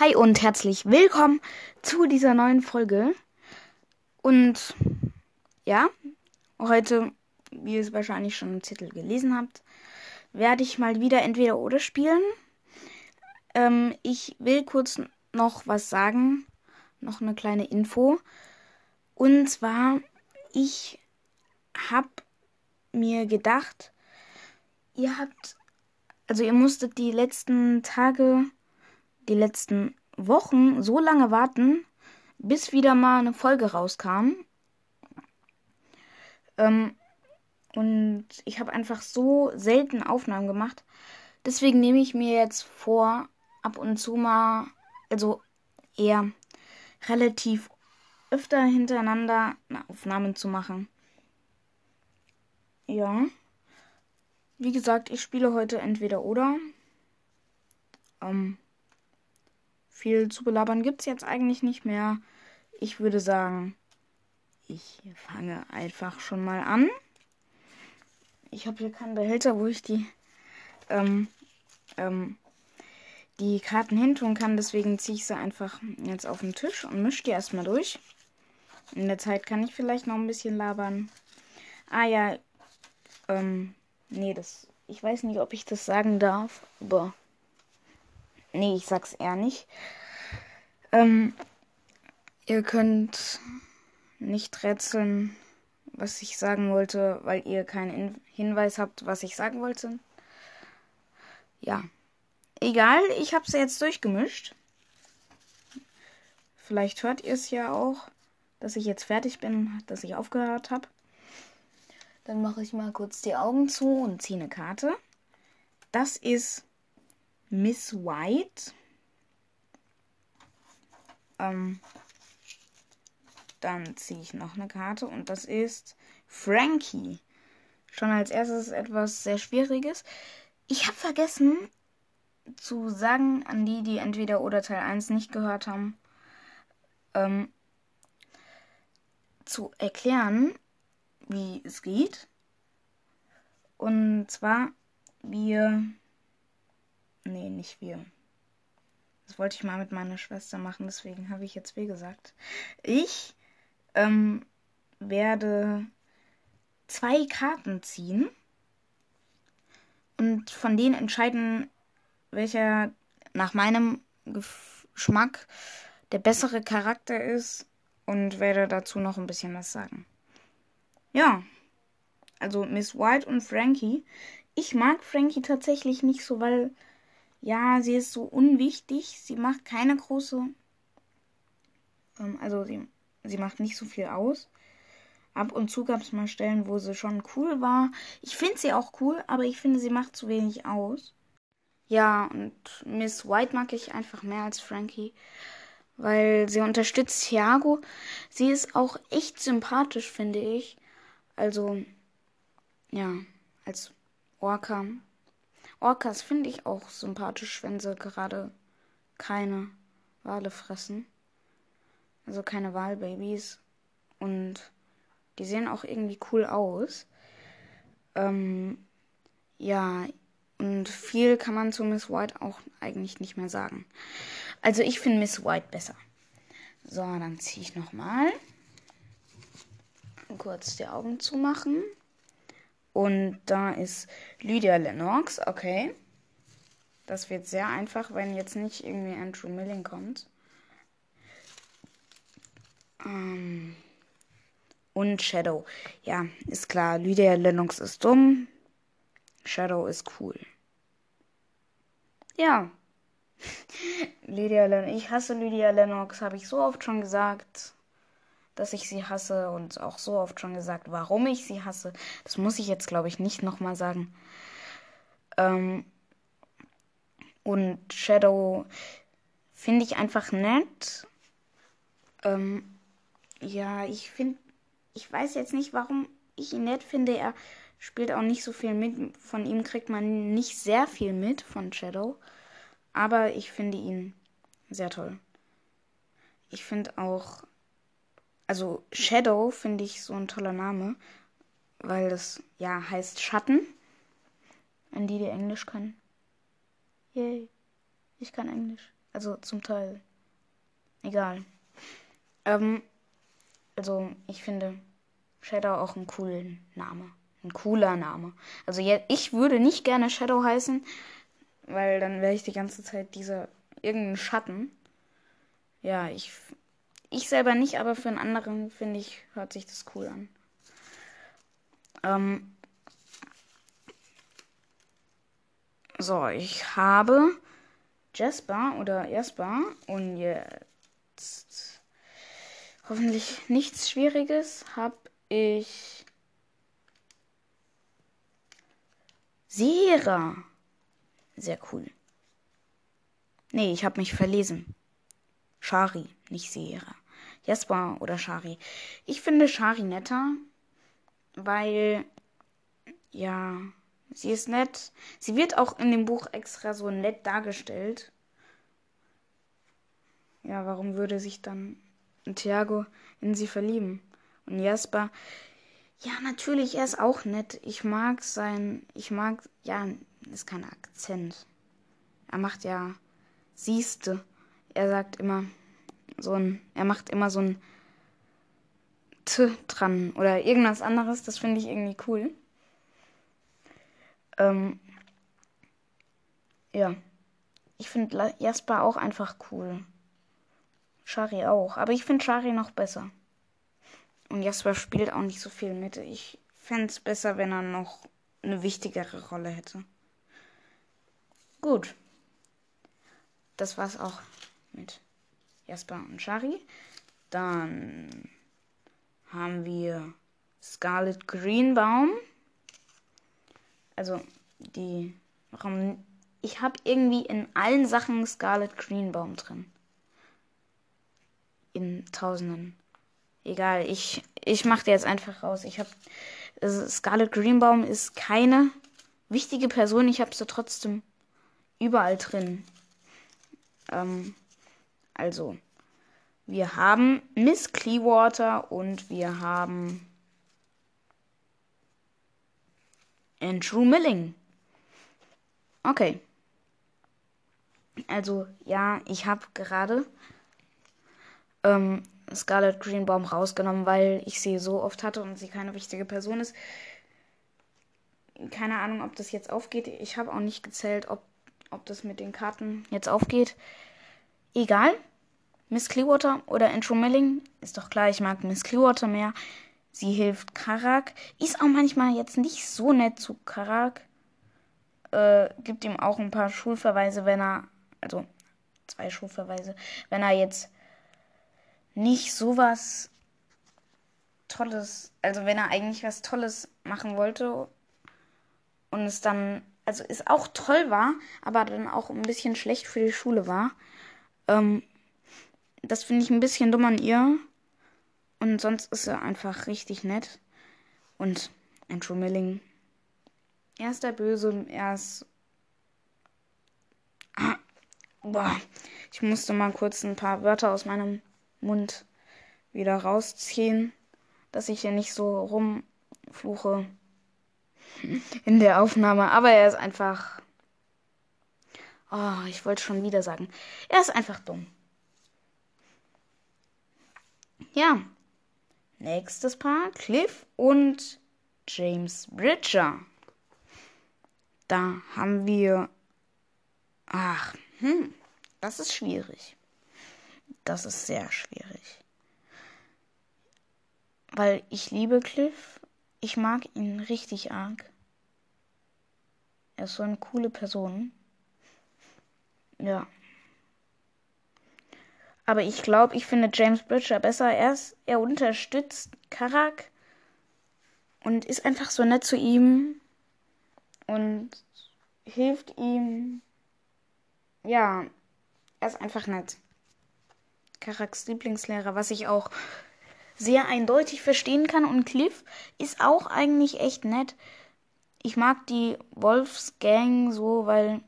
Hi und herzlich willkommen zu dieser neuen Folge. Und ja, heute, wie ihr es wahrscheinlich schon im Titel gelesen habt, werde ich mal wieder entweder oder spielen. Ähm, ich will kurz noch was sagen, noch eine kleine Info. Und zwar, ich habe mir gedacht, ihr habt, also ihr musstet die letzten Tage die letzten Wochen so lange warten, bis wieder mal eine Folge rauskam. Ähm, und ich habe einfach so selten Aufnahmen gemacht. Deswegen nehme ich mir jetzt vor, ab und zu mal, also eher relativ öfter hintereinander Aufnahmen zu machen. Ja. Wie gesagt, ich spiele heute entweder oder. Ähm, viel zu belabern gibt es jetzt eigentlich nicht mehr. Ich würde sagen, ich fange einfach schon mal an. Ich habe hier keinen Behälter, wo ich die, ähm, ähm, die Karten hintun kann. Deswegen ziehe ich sie einfach jetzt auf den Tisch und mische die erstmal durch. In der Zeit kann ich vielleicht noch ein bisschen labern. Ah ja, ähm, nee, das, ich weiß nicht, ob ich das sagen darf, aber Nee, ich sag's eher nicht. Ähm, ihr könnt nicht rätseln, was ich sagen wollte, weil ihr keinen Hinweis habt, was ich sagen wollte. Ja. Egal, ich hab's jetzt durchgemischt. Vielleicht hört ihr es ja auch, dass ich jetzt fertig bin, dass ich aufgehört habe. Dann mache ich mal kurz die Augen zu und ziehe eine Karte. Das ist Miss White. Ähm, dann ziehe ich noch eine Karte und das ist Frankie. Schon als erstes etwas sehr Schwieriges. Ich habe vergessen zu sagen an die, die entweder oder Teil 1 nicht gehört haben, ähm, zu erklären, wie es geht. Und zwar, wir Nee, nicht wir. Das wollte ich mal mit meiner Schwester machen, deswegen habe ich jetzt wir gesagt. Ich ähm, werde zwei Karten ziehen und von denen entscheiden, welcher nach meinem Geschmack der bessere Charakter ist und werde dazu noch ein bisschen was sagen. Ja, also Miss White und Frankie. Ich mag Frankie tatsächlich nicht so, weil ja, sie ist so unwichtig. Sie macht keine große. Ähm, also sie, sie macht nicht so viel aus. Ab und zu gab es mal Stellen, wo sie schon cool war. Ich finde sie auch cool, aber ich finde, sie macht zu wenig aus. Ja, und Miss White mag ich einfach mehr als Frankie, weil sie unterstützt Thiago. Sie ist auch echt sympathisch, finde ich. Also, ja, als Orca Orcas finde ich auch sympathisch, wenn sie gerade keine Wale fressen. Also keine Walbabys. Und die sehen auch irgendwie cool aus. Ähm, ja, und viel kann man zu Miss White auch eigentlich nicht mehr sagen. Also ich finde Miss White besser. So, dann ziehe ich nochmal. Kurz die Augen zumachen. Und da ist Lydia Lennox. Okay. Das wird sehr einfach, wenn jetzt nicht irgendwie Andrew Milling kommt. Ähm und Shadow. Ja, ist klar. Lydia Lennox ist dumm. Shadow ist cool. Ja. Lydia Lennox. Ich hasse Lydia Lennox, habe ich so oft schon gesagt dass ich sie hasse und auch so oft schon gesagt, warum ich sie hasse. Das muss ich jetzt, glaube ich, nicht nochmal sagen. Ähm und Shadow finde ich einfach nett. Ähm ja, ich finde, ich weiß jetzt nicht, warum ich ihn nett finde. Er spielt auch nicht so viel mit. Von ihm kriegt man nicht sehr viel mit von Shadow. Aber ich finde ihn sehr toll. Ich finde auch also Shadow finde ich so ein toller Name, weil das ja heißt Schatten. An die, die Englisch können. Yay, ich kann Englisch. Also zum Teil. Egal. Ähm, also ich finde Shadow auch einen coolen Name. Ein cooler Name. Also ich würde nicht gerne Shadow heißen, weil dann wäre ich die ganze Zeit dieser irgendein Schatten. Ja, ich ich selber nicht, aber für einen anderen finde ich hört sich das cool an. Ähm, so, ich habe Jasper oder Jasper und jetzt hoffentlich nichts Schwieriges. Habe ich Sera. Sehr cool. Nee, ich habe mich verlesen. Shari, nicht Sera. Jasper oder Shari. Ich finde Shari netter, weil ja, sie ist nett. Sie wird auch in dem Buch extra so nett dargestellt. Ja, warum würde sich dann Thiago in sie verlieben? Und Jasper, ja, natürlich, er ist auch nett. Ich mag sein, ich mag, ja, ist kein Akzent. Er macht ja, siehste. Er sagt immer so ein, er macht immer so ein T dran oder irgendwas anderes. Das finde ich irgendwie cool. Ähm, ja. Ich finde Jasper auch einfach cool. Shari auch. Aber ich finde Shari noch besser. Und Jasper spielt auch nicht so viel mit. Ich fände es besser, wenn er noch eine wichtigere Rolle hätte. Gut. Das war's auch mit Jasper und Shari. Dann haben wir Scarlet Greenbaum. Also die. Warum? Ich habe irgendwie in allen Sachen Scarlet Greenbaum drin. In Tausenden. Egal, ich, ich mache dir jetzt einfach raus. Ich habe. Also Scarlet Greenbaum ist keine wichtige Person. Ich habe sie trotzdem überall drin. Ähm, also, wir haben Miss Clearwater und wir haben Andrew Milling. Okay. Also, ja, ich habe gerade ähm, Scarlet Greenbaum rausgenommen, weil ich sie so oft hatte und sie keine wichtige Person ist. Keine Ahnung, ob das jetzt aufgeht. Ich habe auch nicht gezählt, ob, ob das mit den Karten jetzt aufgeht. Egal. Miss Clearwater oder Andrew Milling, ist doch klar, ich mag Miss Clearwater mehr. Sie hilft Karak. Ist auch manchmal jetzt nicht so nett zu Karak. Äh, gibt ihm auch ein paar Schulverweise, wenn er, also zwei Schulverweise, wenn er jetzt nicht sowas Tolles, also wenn er eigentlich was Tolles machen wollte und es dann, also es auch toll war, aber dann auch ein bisschen schlecht für die Schule war. Ähm, das finde ich ein bisschen dumm an ihr. Und sonst ist er einfach richtig nett. Und Andrew Milling. Er ist der Böse. Er ist. Ah, boah. Ich musste mal kurz ein paar Wörter aus meinem Mund wieder rausziehen, dass ich hier nicht so rumfluche in der Aufnahme. Aber er ist einfach. Oh, ich wollte schon wieder sagen. Er ist einfach dumm. Ja. Nächstes Paar, Cliff und James Bridger. Da haben wir. Ach, hm, das ist schwierig. Das ist sehr schwierig. Weil ich liebe Cliff. Ich mag ihn richtig arg. Er ist so eine coole Person. Ja. Aber ich glaube, ich finde James Bridger besser. Er, ist, er unterstützt Karak und ist einfach so nett zu ihm und hilft ihm. Ja, er ist einfach nett. Karaks Lieblingslehrer, was ich auch sehr eindeutig verstehen kann. Und Cliff ist auch eigentlich echt nett. Ich mag die Wolfsgang so, weil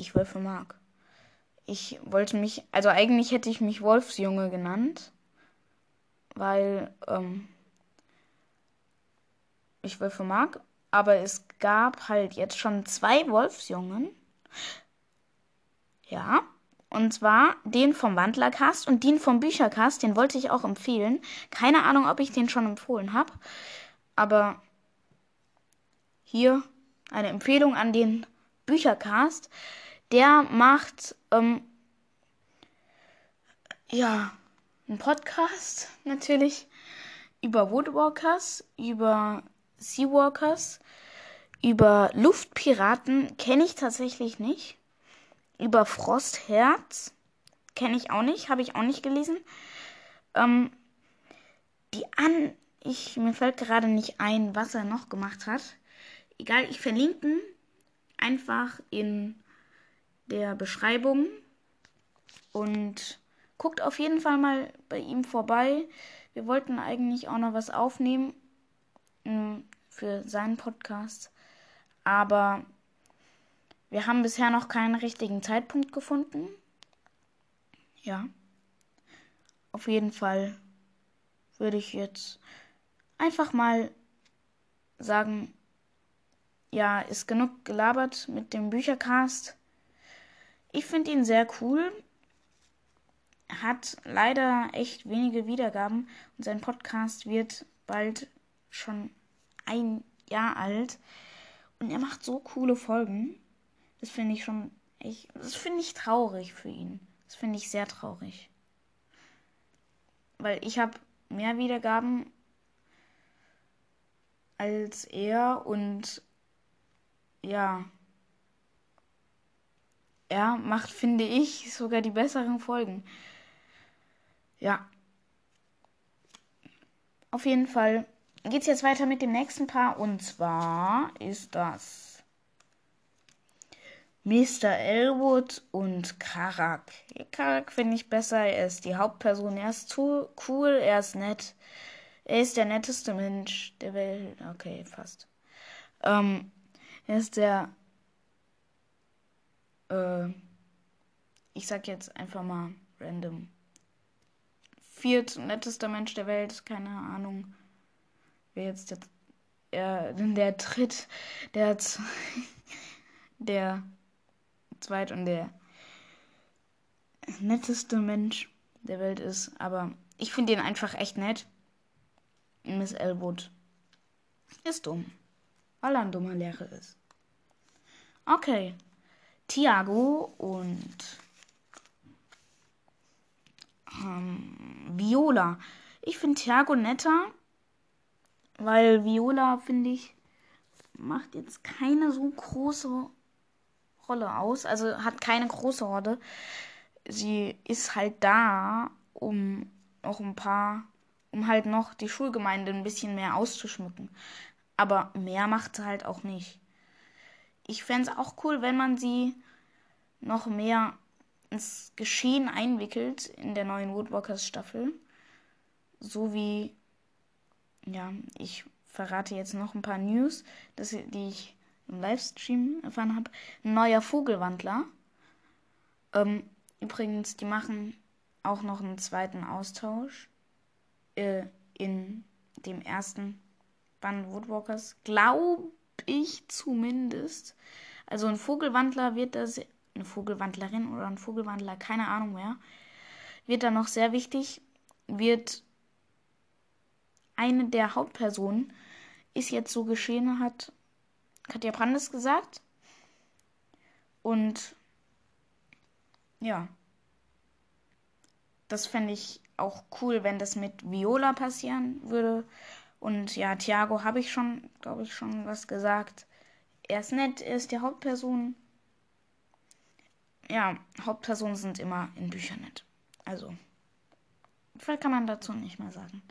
ich Wölfe mag. Ich wollte mich, also eigentlich hätte ich mich Wolfsjunge genannt, weil ähm, ich Wölfe mag. Aber es gab halt jetzt schon zwei Wolfsjungen. Ja. Und zwar den vom Wandlercast und den vom Büchercast. Den wollte ich auch empfehlen. Keine Ahnung, ob ich den schon empfohlen habe. Aber hier eine Empfehlung an den Büchercast. Der macht ähm, ja einen Podcast natürlich über Woodwalkers, über Seawalkers, über Luftpiraten kenne ich tatsächlich nicht. Über Frostherz kenne ich auch nicht, habe ich auch nicht gelesen. Ähm, die an, ich mir fällt gerade nicht ein, was er noch gemacht hat. Egal, ich verlinke einfach in der Beschreibung und guckt auf jeden Fall mal bei ihm vorbei. Wir wollten eigentlich auch noch was aufnehmen hm, für seinen Podcast, aber wir haben bisher noch keinen richtigen Zeitpunkt gefunden. Ja. Auf jeden Fall würde ich jetzt einfach mal sagen, ja, ist genug gelabert mit dem Büchercast. Ich finde ihn sehr cool hat leider echt wenige Wiedergaben und sein Podcast wird bald schon ein Jahr alt. Und er macht so coole Folgen. Das finde ich schon echt, das finde ich traurig für ihn. Das finde ich sehr traurig. Weil ich habe mehr Wiedergaben als er und ja, er macht, finde ich, sogar die besseren Folgen. Ja. Auf jeden Fall geht es jetzt weiter mit dem nächsten Paar. Und zwar ist das Mr. Elwood und Karak. Karak finde ich besser. Er ist die Hauptperson. Er ist zu cool. Er ist nett. Er ist der netteste Mensch der Welt. Okay, fast. Ähm, er ist der. Äh, ich sag jetzt einfach mal random viertnettester Mensch der Welt, keine Ahnung, wer jetzt der, er, der Dritt, der, der Zweit und der netteste Mensch der Welt ist. Aber ich finde ihn einfach echt nett. Miss Elwood ist dumm, weil er ein dummer Lehrer ist. Okay. Tiago und ähm, Viola. Ich finde Thiago netter, weil Viola, finde ich, macht jetzt keine so große Rolle aus. Also hat keine große Rolle. Sie ist halt da, um noch ein paar, um halt noch die Schulgemeinde ein bisschen mehr auszuschmücken. Aber mehr macht sie halt auch nicht. Ich fände es auch cool, wenn man sie noch mehr ins Geschehen einwickelt in der neuen Woodwalkers Staffel. So wie, ja, ich verrate jetzt noch ein paar News, das, die ich im Livestream erfahren habe. Ein neuer Vogelwandler. Ähm, übrigens, die machen auch noch einen zweiten Austausch äh, in dem ersten Band Woodwalkers. Glaube ich zumindest. Also ein Vogelwandler wird das eine Vogelwandlerin oder ein Vogelwandler, keine Ahnung mehr, wird dann noch sehr wichtig, wird eine der Hauptpersonen ist jetzt so geschehen, hat Katja Brandes gesagt. Und ja, das fände ich auch cool, wenn das mit Viola passieren würde. Und ja, Thiago habe ich schon, glaube ich, schon was gesagt. Er ist nett, er ist die Hauptperson ja, Hauptpersonen sind immer in Büchern nett. Also, viel kann man dazu nicht mehr sagen.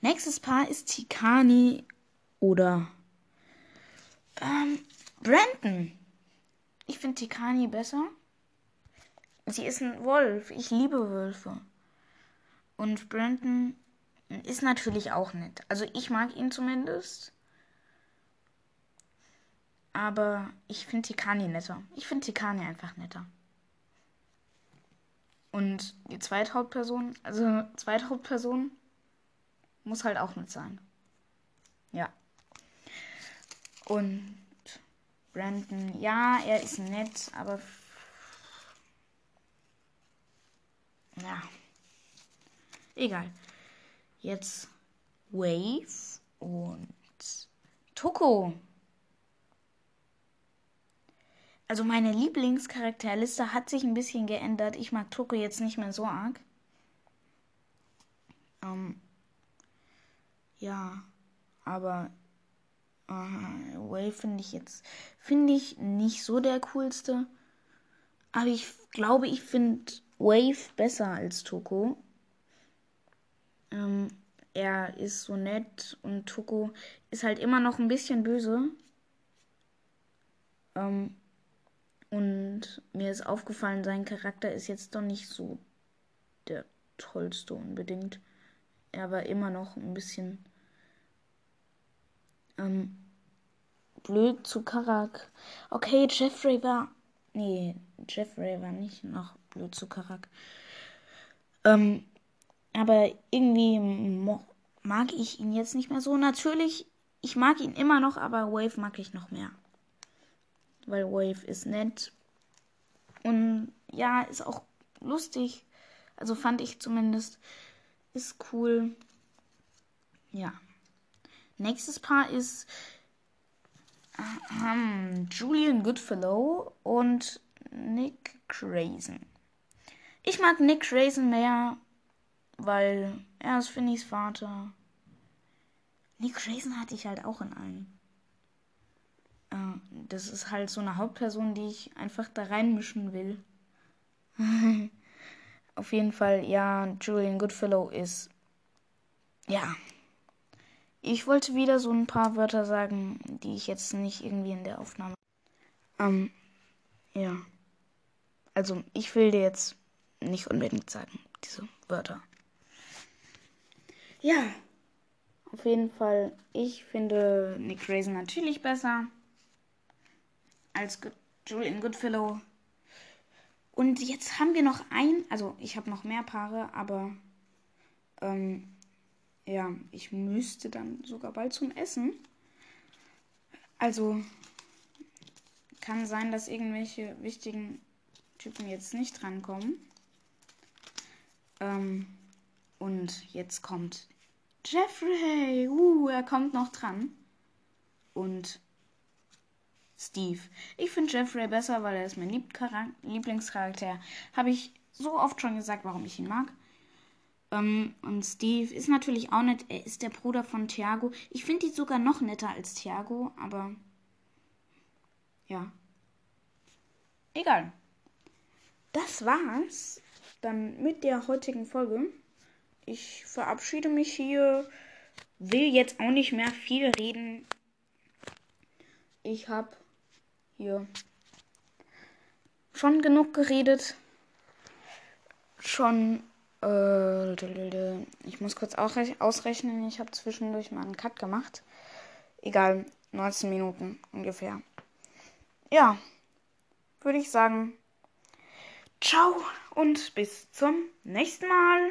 Nächstes Paar ist Tikani oder ähm, Brandon. Ich finde Tikani besser. Sie ist ein Wolf. Ich liebe Wölfe. Und Brandon ist natürlich auch nett. Also ich mag ihn zumindest. Aber ich finde Tikani netter. Ich finde Tikani einfach netter. Und die zweite Hauptperson, also zweite Hauptperson, muss halt auch nett sein. Ja. Und Brandon, ja, er ist nett, aber Ja. Egal. Jetzt Wave und Toko. Also meine Lieblingscharakterliste hat sich ein bisschen geändert. Ich mag Toko jetzt nicht mehr so arg. Ähm, ja, aber äh, Wave finde ich jetzt finde ich nicht so der coolste. Aber ich glaube, ich finde Wave besser als Toko. Ähm, er ist so nett und Toko ist halt immer noch ein bisschen böse. Ähm, und mir ist aufgefallen, sein Charakter ist jetzt doch nicht so der tollste unbedingt. Er war immer noch ein bisschen ähm, blöd zu Karak. Okay, Jeffrey war. Nee, Jeffrey war nicht noch blöd zu Karak. Ähm, aber irgendwie mag ich ihn jetzt nicht mehr so. Natürlich, ich mag ihn immer noch, aber Wave mag ich noch mehr. Weil Wave ist nett. Und ja, ist auch lustig. Also fand ich zumindest. Ist cool. Ja. Nächstes Paar ist ähm, Julian Goodfellow und Nick Crazen. Ich mag Nick Crazen mehr, weil er ist Finnys Vater. Nick Crazen hatte ich halt auch in allen. Äh, das ist halt so eine Hauptperson, die ich einfach da reinmischen will. Auf jeden Fall, ja, Julian Goodfellow ist. Ja, ich wollte wieder so ein paar Wörter sagen, die ich jetzt nicht irgendwie in der Aufnahme. Ähm, ja. Also, ich will dir jetzt nicht unbedingt sagen, diese Wörter. Ja. Auf jeden Fall, ich finde Nick Grayson natürlich besser als Julian Goodfellow. Und jetzt haben wir noch ein, also ich habe noch mehr Paare, aber ähm, ja, ich müsste dann sogar bald zum Essen. Also kann sein, dass irgendwelche wichtigen Typen jetzt nicht drankommen. Ähm, und jetzt kommt Jeffrey. Uh, er kommt noch dran. Und Steve. Ich finde Jeffrey besser, weil er ist mein Lieblingscharakter. Habe ich so oft schon gesagt, warum ich ihn mag. Ähm, und Steve ist natürlich auch nett. Er ist der Bruder von Thiago. Ich finde die sogar noch netter als Thiago, aber ja. Egal. Das war's dann mit der heutigen Folge. Ich verabschiede mich hier. Will jetzt auch nicht mehr viel reden. Ich habe hier schon genug geredet. Schon äh, ich muss kurz ausrechnen. Ich habe zwischendurch mal einen Cut gemacht. Egal, 19 Minuten ungefähr. Ja, würde ich sagen. Ciao und bis zum nächsten Mal.